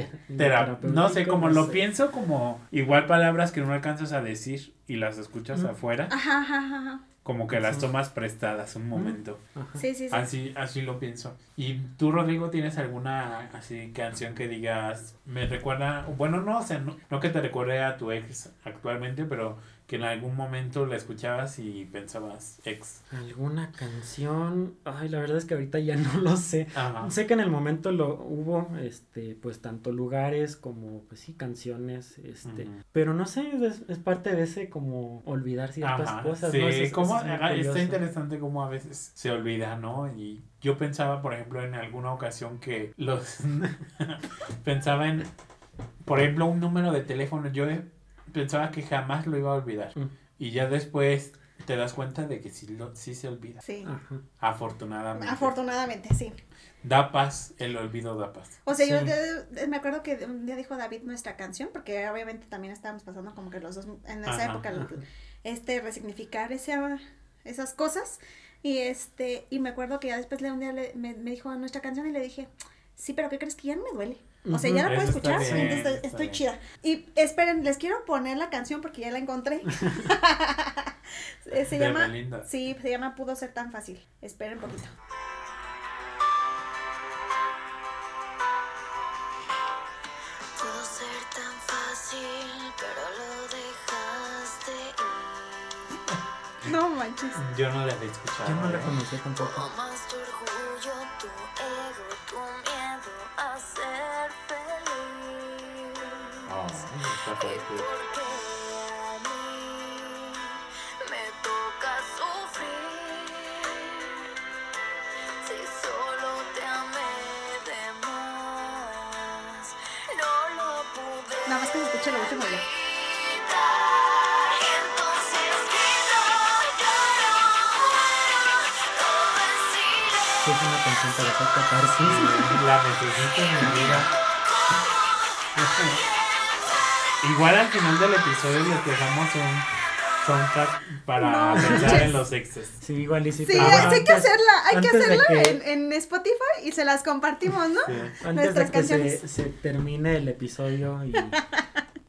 No sé, como lo pienso como igual palabras que no alcanzas a decir y las escuchas afuera. Ajá, ajá, ajá como que las tomas prestadas un momento. Sí, sí, sí. Así, así lo pienso. ¿Y tú, Rodrigo, tienes alguna así canción que digas, me recuerda, bueno, no, o sea, no, no que te recuerde a tu ex actualmente, pero que en algún momento la escuchabas y pensabas ex. ¿Alguna canción? Ay, la verdad es que ahorita ya no lo sé. Sé que en el momento lo hubo, este, pues tanto lugares como, pues sí, canciones, este, pero no sé, es, parte de ese como olvidar ciertas cosas. Sí, como, está interesante como a veces se olvida, ¿no? Y yo pensaba, por ejemplo, en alguna ocasión que los pensaba en, por ejemplo, un número de teléfono. Yo pensaba que jamás lo iba a olvidar. Mm. Y ya después te das cuenta de que sí, lo, sí se olvida. Sí. Afortunadamente. Afortunadamente, sí. Da paz, el olvido da paz. O sea, yo me acuerdo que un día dijo David nuestra canción, porque obviamente también estábamos pasando como que los dos en esa época, este, resignificar esa, esas cosas. Y este, y me acuerdo que ya después le, un día le, me, me dijo nuestra canción y le dije, sí, pero ¿qué crees que ya no me duele? O sea, ya la puedo Eso está escuchar, bien, entonces estoy chida. Y esperen, les quiero poner la canción porque ya la encontré. Eh, se De llama, Belinda. sí, se llama Pudo ser tan fácil. Esperen un poquito. Pudo ser tan fácil, pero lo dejaste ir. No manches. Yo no la había escuchado. Yo no la conocí tampoco. Lo pude. Nada más que se escuche ya. Sí, es una canción para hacer catarsis. La necesito en mi vida. Igual al final del episodio les dejamos un soundtrack para No pensar en los exes. Sí, igual y sí. Sí, hay, que antes- hacerla, hay que hacerla que- en, en Spotify y se las compartimos, ¿no? Sí. Antes nuestras de que se, canciones. se termine el episodio y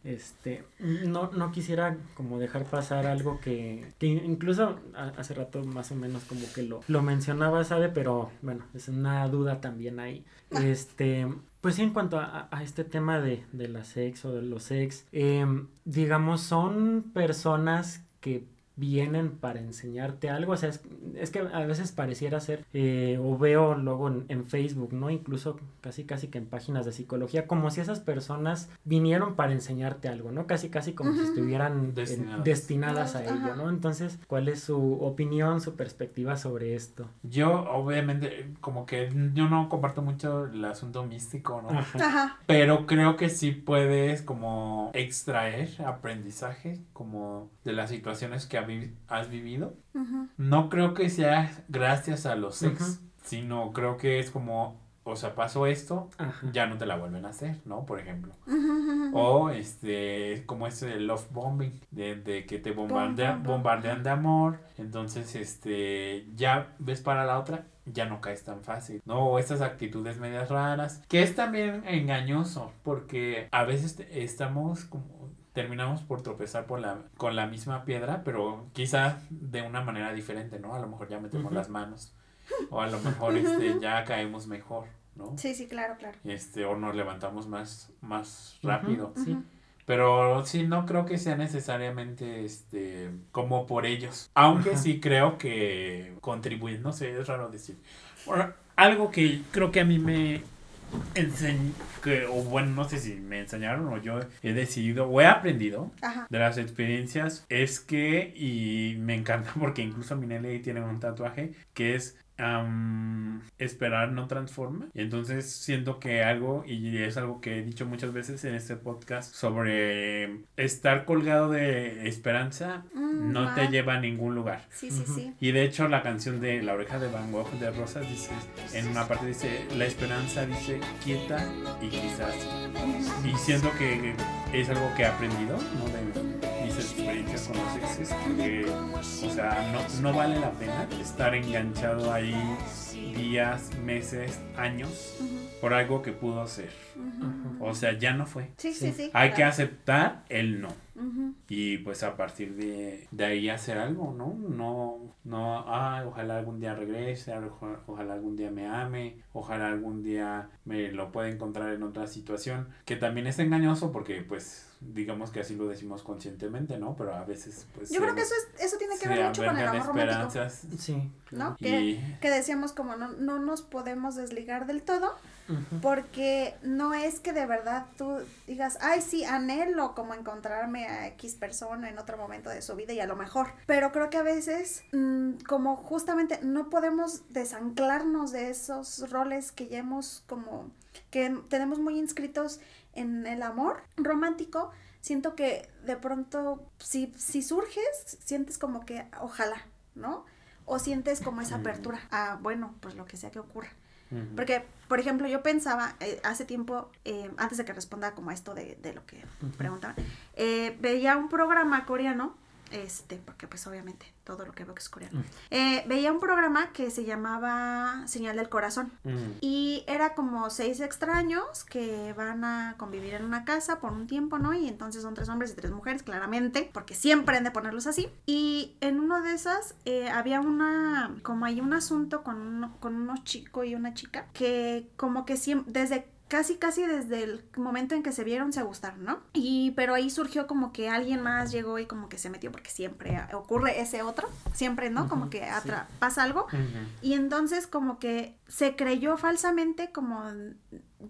este no, no quisiera como dejar pasar algo que, que incluso hace rato más o menos como que lo, lo mencionaba, sabe, pero bueno, es una duda también ahí. Este, pues sí, en cuanto a, a este tema de, de la sex o de los sex, em, digamos, son personas que vienen para enseñarte algo, o sea, es, es que a veces pareciera ser, eh, o veo luego en, en Facebook, ¿no? Incluso casi casi que en páginas de psicología, como si esas personas vinieron para enseñarte algo, ¿no? Casi casi como si Ujú. estuvieran eh, Destinadas. destinadas a Ajá. ello, ¿no? Entonces, ¿cuál es su opinión, su perspectiva sobre esto? Yo, obviamente, como que yo no comparto mucho el asunto místico, ¿no? Ajá. Pero creo que sí puedes como extraer aprendizaje como de las situaciones que vi- has vivido. No creo que sea gracias a los ex, Ujú. sino creo que es como, o sea, pasó esto, ya no te la vuelven a hacer, ¿no? Por ejemplo. O este, como ese love bombing, de, de que te bombardean, Bom, bom, bom. bombardean de amor, entonces este, ya ves para la otra, ya no caes tan fácil, ¿no? O estas actitudes medias raras, que es también engañoso, porque a veces estamos como, terminamos por tropezar por la, con la misma piedra, pero quizá de una manera diferente, ¿no? A lo mejor ya metemos las manos, o a lo mejor este, ya caemos mejor, ¿no? Sí, sí, claro, claro. Este, o nos levantamos más, más rápido. Sí. Pero sí, no creo que sea necesariamente este como por ellos. Aunque sí creo que contribuyen. No sé, es raro decir. Bueno, algo que creo que a mí me enseñó, que, o bueno, no sé si me enseñaron o yo he decidido o he aprendido Ajá. de las experiencias es que, y me encanta porque incluso Minelli tiene un tatuaje que es esperar no transforma. Y entonces siento que algo, y es algo que he dicho muchas veces en este podcast, sobre estar colgado de esperanza Mm, no te lleva a ningún lugar. Sí, sí, sí. Y de hecho la canción de La oreja de Van Gogh de Rosas dice, en una parte dice, la esperanza dice quieta y quizás. Y siento que es algo que he aprendido, ¿no? De con los exes, que, o sea, no, no vale la pena estar enganchado ahí días, meses, años por algo que pudo ser. ujú. O sea, ya no fue. Sí, sí, Sí. Hay que aceptar el no. Y pues a partir de, de ahí hacer algo, ¿no? No, no, ah, ojalá algún día regrese, oja- ojalá algún día me ame, ojalá algún día me lo pueda encontrar en otra situación, que también es engañoso porque pues digamos que así lo decimos conscientemente, ¿no? Pero a veces pues... Yo se- creo que eso, es, eso tiene que ver mucho con el amor romántico. esperanzas Sí. ¿No? y... Que, que decíamos como no, no nos podemos desligar del todo Porque no es que de verdad tú digas, ay sí, anhelo como encontrarme a X persona en otro momento de su vida y a lo mejor, pero creo que a veces mm, como justamente no podemos desanclarnos de esos roles que ya hemos como, que tenemos muy inscritos en el amor romántico, siento que de pronto si, si surges, sientes como que ojalá, ¿no? O sientes como esa apertura a, bueno, pues lo que sea que ocurra. Porque, por ejemplo, yo pensaba eh, hace tiempo, eh, antes de que responda como a esto de, de lo que Ujú. preguntaban, eh, veía un programa coreano este, porque pues obviamente todo lo que veo que es coreano. Eh, veía un programa que se llamaba Señal del Corazón. Mm. Y era como seis extraños que van a convivir en una casa por un tiempo, ¿no? Y entonces son tres hombres y tres mujeres, claramente, porque siempre han de ponerlos así. Y en uno de esas eh, había una, como hay un asunto con, uno- con unos chicos y una chica que como que siempre, desde casi casi desde el momento en que se vieron se gustaron, ¿no? Y pero ahí surgió como que alguien más llegó y como que se metió porque siempre ocurre ese otro, siempre, ¿no? Como que sí. pasa algo y entonces como que se creyó falsamente como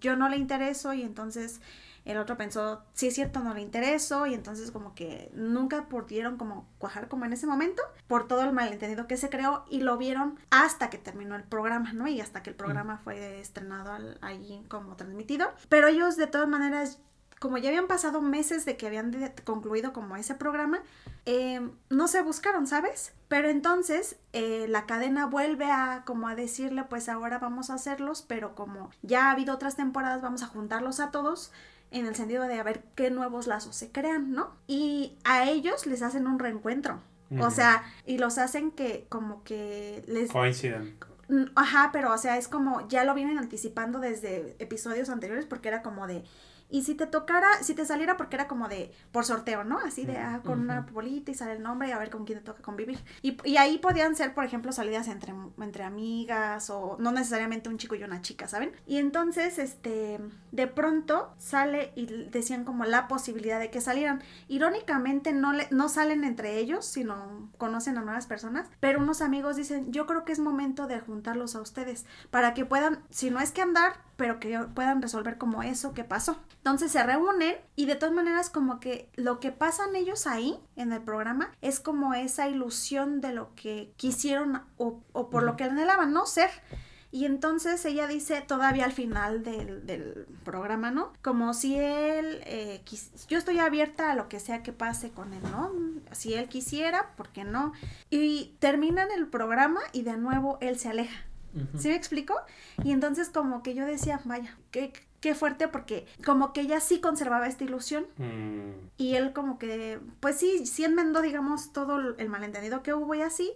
yo no le intereso y entonces el otro pensó, sí es cierto, no le intereso y entonces como que nunca pudieron como cuajar como en ese momento por todo el malentendido que se creó y lo vieron hasta que terminó el programa, ¿no? Y hasta que el programa fue estrenado al- allí como transmitido. Pero ellos de todas maneras como ya habían pasado meses de que habían de- concluido como ese programa, eh, no se buscaron, ¿sabes? Pero entonces eh, la cadena vuelve a como a decirle, pues ahora vamos a hacerlos, pero como ya ha habido otras temporadas, vamos a juntarlos a todos en el sentido de a ver qué nuevos lazos se crean, ¿no? Y a ellos les hacen un reencuentro. O sea, y los hacen que como que les Coinciden. Mm, Ajá, pero o sea, es como ya lo vienen anticipando desde episodios anteriores porque era como de y si te tocara, si te saliera porque era como de por sorteo, ¿no? Así de ah, con una bolita y sale el nombre y a ver con quién te toca convivir. Y, y ahí podían ser, por ejemplo, salidas entre, entre amigas o no necesariamente un chico y una chica, ¿saben? Y entonces, este, de pronto sale y decían como la posibilidad de que salieran. Irónicamente no, le, no salen entre ellos, sino conocen a nuevas personas, pero unos amigos dicen, yo creo que es momento de juntarlos a ustedes para que puedan, si no es que andar, pero que puedan resolver como eso que pasó. Entonces se reúnen y de todas maneras como que lo que pasan ellos ahí en el programa es como esa ilusión de lo que quisieron o, o por lo que anhelaban no ser. Y entonces ella dice todavía al final del, del programa, ¿no? Como si él, eh, quis- yo estoy abierta a lo que sea que pase con él, ¿no? Si él quisiera, ¿por qué no? Y terminan el programa y de nuevo él se aleja. ¿Sí me explico? Y entonces como que yo decía, vaya, qué, qué fuerte porque como que ella sí conservaba esta ilusión Mm. y él como que, pues sí, sí enmendó, digamos, todo el malentendido que hubo y así.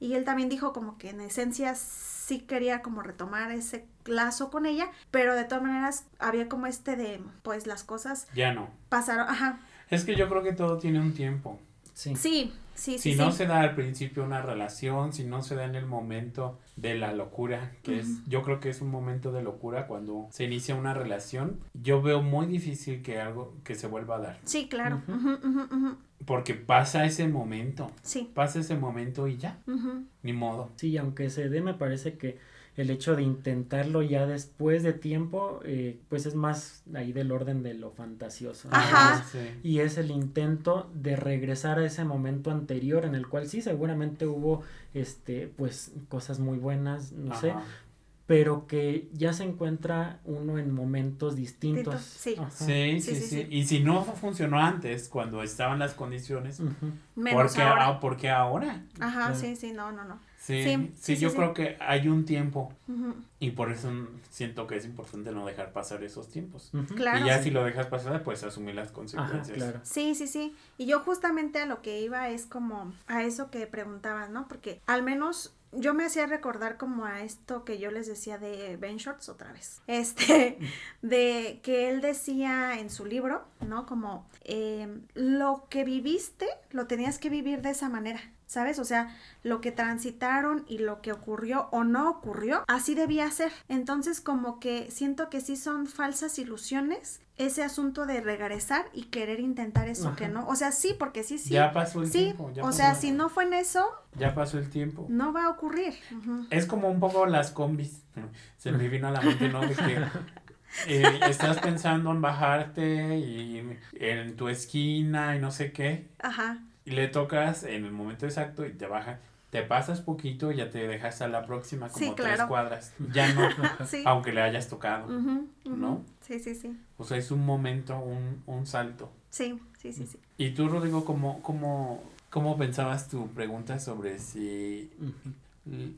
Y él también dijo como que en esencia sí quería como retomar ese lazo con ella, pero de todas maneras había como este de, pues las cosas Ya no. pasaron, ajá, Es que yo creo que todo tiene un tiempo. Sí. sí, sí, sí, Si sí. no se da al principio una relación, si no se da en el momento de la locura, que es, yo creo que es un momento de locura cuando se inicia una relación, yo veo muy difícil que algo que se vuelva a dar, Sí, claro, porque pasa ese momento, sí, pasa ese momento y ya, ni modo. Sí, aunque se dé, me parece que el hecho de intentarlo ya después de tiempo, eh, pues es más ahí del orden de lo fantasioso. ¿no? Ajá. Sí. Y es el intento de regresar a ese momento anterior en el cual sí, seguramente hubo, este, pues, cosas muy buenas, no sé, pero que ya se encuentra uno en momentos distintos. Sí. Sí, Sí, sí, sí, sí, sí. Y si no funcionó antes, cuando estaban las condiciones, Ujú. Menos ¿por qué, ahora. ah, ¿por qué ahora? Ajá, Claro. sí, sí, no, no, no. Sí, Sí, sí, sí, sí, yo sí. creo que hay un tiempo y por eso siento que es importante no dejar pasar esos tiempos. Claro. y ya sí. si lo dejas pasar, pues asumir las Ajá, consecuencias. claro. Sí, sí, sí. Y yo justamente a lo que iba es como a eso que preguntabas, ¿no? Porque al menos yo me hacía recordar como a esto que yo les decía de Ben Shorts otra vez. Este, de que él decía en su libro, ¿no? Como eh, lo que viviste, lo tenías que vivir de esa manera. ¿Sabes? O sea, lo que transitaron y lo que ocurrió o no ocurrió, así debía ser. Entonces, como que siento que sí son falsas ilusiones ese asunto de regresar y querer intentar eso Ajá. que no. O sea, sí, porque sí, sí. Ya pasó el sí, tiempo. Ya o pasó, sea, si no fue en eso, Ya pasó el tiempo. no va a ocurrir. Es como un poco las combis. Se me vino a la mente, ¿no? De que eh, estás pensando en bajarte y en tu esquina y no sé qué. Ajá. Y le tocas en el momento exacto y te baja. Te pasas poquito y ya te dejas a la próxima como Sí, tres cuadras. Ya no, Sí. aunque le hayas tocado. ¿No? Sí, sí, sí. O sea, es un momento, un, un salto. Sí, sí, sí, sí. Y tú, Rodrigo, ¿cómo, cómo, cómo pensabas tu pregunta sobre si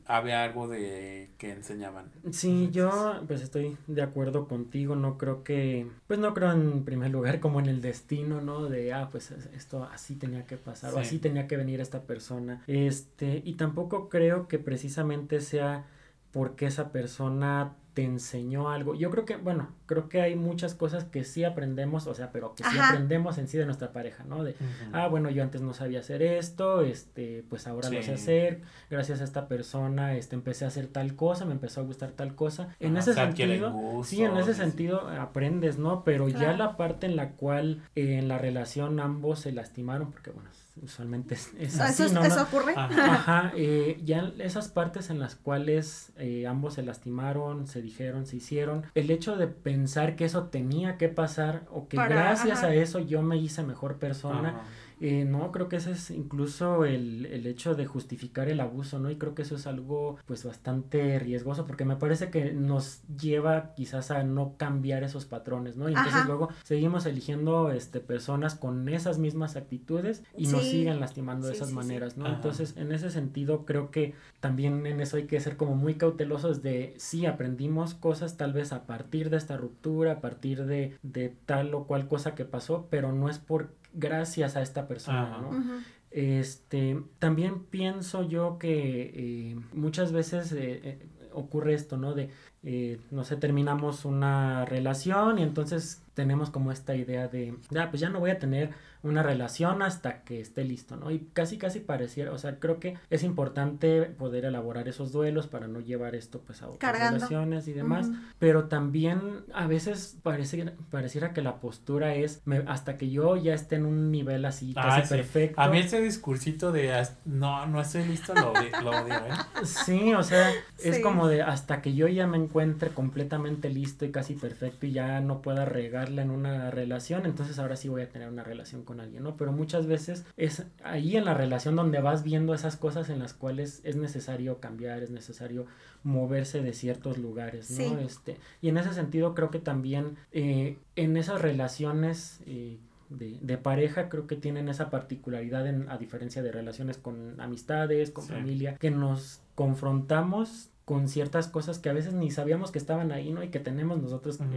había algo de que enseñaban. Sí, yo pues estoy de acuerdo contigo, no creo que, pues no creo en primer lugar como en el destino, ¿no? De, ah, pues es- esto así tenía que pasar o Sí. así tenía que venir esta persona. Este, y tampoco creo que precisamente sea porque esa persona te enseñó algo. Yo creo que, bueno, creo que hay muchas cosas que sí aprendemos, o sea, pero que sí aprendemos en sí de nuestra pareja, ¿no? De, ah, bueno, yo antes no sabía hacer esto, este, pues ahora lo sé hacer, gracias a esta persona, este, empecé a hacer tal cosa, me empezó a gustar tal cosa. En Ajá, ese sentido, gustos, sí, en ese sí. sentido aprendes, ¿no? Pero ya la parte en la cual eh, en la relación ambos se lastimaron, porque bueno, usualmente es, es Eso, así, eso ¿no? ocurre. Ajá. Ajá, eh, ya esas partes en las cuales eh, ambos se lastimaron, se dijeron, se hicieron, el hecho de pensar que eso tenía que pasar o que Para- gracias ajá. a eso yo me hice mejor persona, Ajá. eh, no, creo que ese es incluso el, el hecho de justificar el abuso, ¿no? Y creo que eso es algo pues bastante riesgoso porque me parece que nos lleva quizás a no cambiar esos patrones, ¿no? Y entonces Ajá. luego seguimos eligiendo este, personas con esas mismas actitudes y nos Sí. siguen lastimando de Sí, esas sí, sí. maneras, ¿no? Ajá. Entonces, en ese sentido, creo que también en eso hay que ser como muy cautelosos de sí, aprendimos cosas tal vez a partir de esta ruptura, a partir de, de tal o cual cosa que pasó, pero no es por gracias a esta persona, Ajá. ¿no? Este, también pienso yo que eh, muchas veces eh, eh, ocurre esto, ¿no? De, eh, no sé, terminamos una relación y entonces tenemos como esta idea de, ah, pues ya no voy a tener una relación hasta que esté listo, ¿no? Y casi, casi pareciera, o sea, creo que es importante poder elaborar esos duelos para no llevar esto pues a otras Cargando. relaciones y demás, pero también a veces parece, pareciera que la postura es me- hasta que yo ya esté en un nivel así casi Ah, sí. perfecto. A mí ese discursito de no, no estoy listo lo, odi- lo odio, ¿eh? Sí, o sea, es Sí. como de hasta que yo ya me encuentre completamente listo y casi perfecto y ya no pueda regarla en una relación, entonces ahora sí voy a tener una relación con alguien, ¿no? Pero muchas veces es ahí en la relación donde vas viendo esas cosas en las cuales es necesario cambiar, es necesario moverse de ciertos lugares, ¿no? Sí. Este, y en ese sentido creo que también eh, en esas relaciones eh, de, de pareja creo que tienen esa particularidad en, a diferencia de relaciones con amistades, con Sí. familia, que nos confrontamos con ciertas cosas que a veces ni sabíamos que estaban ahí, ¿no? Y que tenemos nosotros Ujú.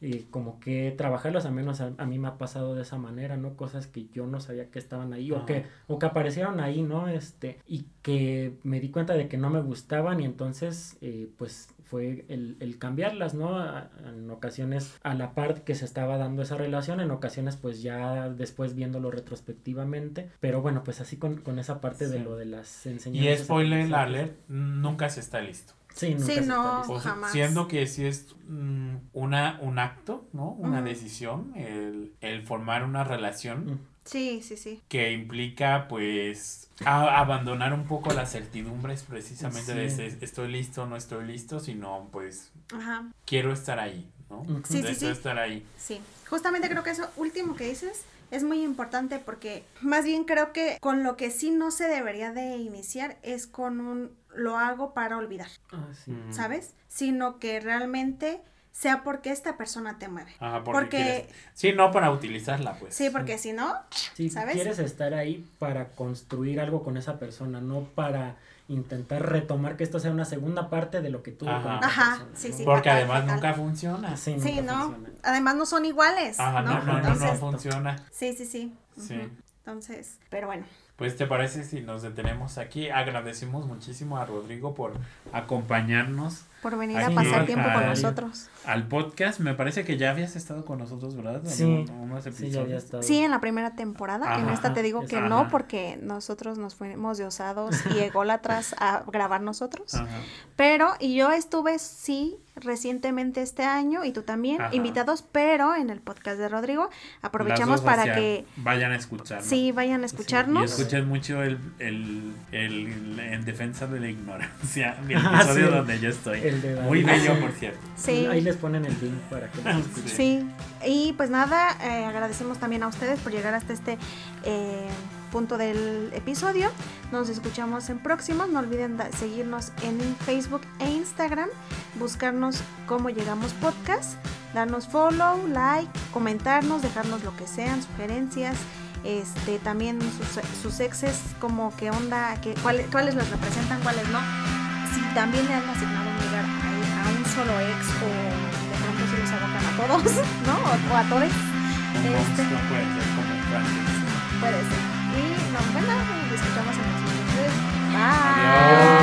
eh, como que trabajarlos, al menos a, a mí me ha pasado de esa manera, ¿no? Cosas que yo no sabía que estaban ahí o que, o que aparecieron ahí, ¿no? Este, y que me di cuenta de que no me gustaban y entonces, eh, pues fue el, el cambiarlas, ¿no? A- en ocasiones a la par que se estaba dando esa relación, en ocasiones pues ya después viéndolo retrospectivamente, pero bueno, pues así con, con esa parte de lo de las Y enseñanzas. spoiler aprendizajes. alert, nunca se está listo. Sí, nunca Sí, se está no. listo. O sea, Jamás. siendo que sí es mm, una, un acto, ¿no? Una decisión, el, el formar una relación. Sí, sí, sí. que implica pues a- abandonar un poco las certidumbres precisamente de Sí. ese, estoy listo, no estoy listo, sino pues Ajá. quiero estar ahí, ¿no? Ujú. Sí, sí. estar ahí. Sí, justamente creo que eso último que dices es muy importante porque más bien creo que con lo que sí no se debería de iniciar es con un lo hago para olvidar, Ah, sí. ¿sabes? Sino que realmente sea porque esta persona te mueve. Ajá, porque, Porque- quieres- Sí, no para utilizarla, pues. Sí, porque si no, Sí, ¿sabes? quieres estar ahí para construir algo con esa persona, no para intentar retomar que esto sea una segunda parte de lo que tuvo Ajá. con otra Ajá, persona, sí, ¿no? sí. Porque fatal, además fatal. nunca funciona. Sí, sí, nunca ¿no? funciona. Además no son iguales, Ajá, ¿no? no, no, no, funciona. sí, sí, sí. Sí. Entonces, pero bueno. Pues te parece si nos detenemos aquí. Agradecemos muchísimo a Rodrigo por acompañarnos Por venir Aquí a pasar al- tiempo con nosotros. al podcast. Me parece que ya habías estado con nosotros, ¿verdad? Sí, Sí, ya episodios. había estado. Sí, en la primera temporada. en esta te digo que ajá. no, porque nosotros nos fuimos de osados y ególatras a grabar nosotros. Ajá. Pero, y yo estuve, sí, recientemente este año, y tú también, Ajá. invitados, pero en el podcast de Rodrigo. Aprovechamos para que vayan a escucharlo. sí vayan a Y escucharnos. escuchen mucho el, el, el, en defensa de la ignorancia, el Ah, episodio sí. donde yo estoy. El de Muy bello, por cierto. Sí. Ahí les ponen el link para que lo escuchen. Sí, y pues nada, eh, agradecemos también a ustedes por llegar hasta este eh, punto del episodio. Nos escuchamos en próximos. No olviden seguirnos en Facebook e Instagram, buscarnos cómo llegamos podcast, darnos follow, like, comentarnos, dejarnos lo que sean, sugerencias. Este, también sus, sus exes, como qué onda, que, cuáles, cuáles los representan, cuáles no. si también le han asignado a, un solo ex o de pronto se los abocan a todos, ¿no? O, o a todos. Este. puede ser como. Puede ser. Y no, bueno, nos escuchamos en los siguientes. Bye. Adiós.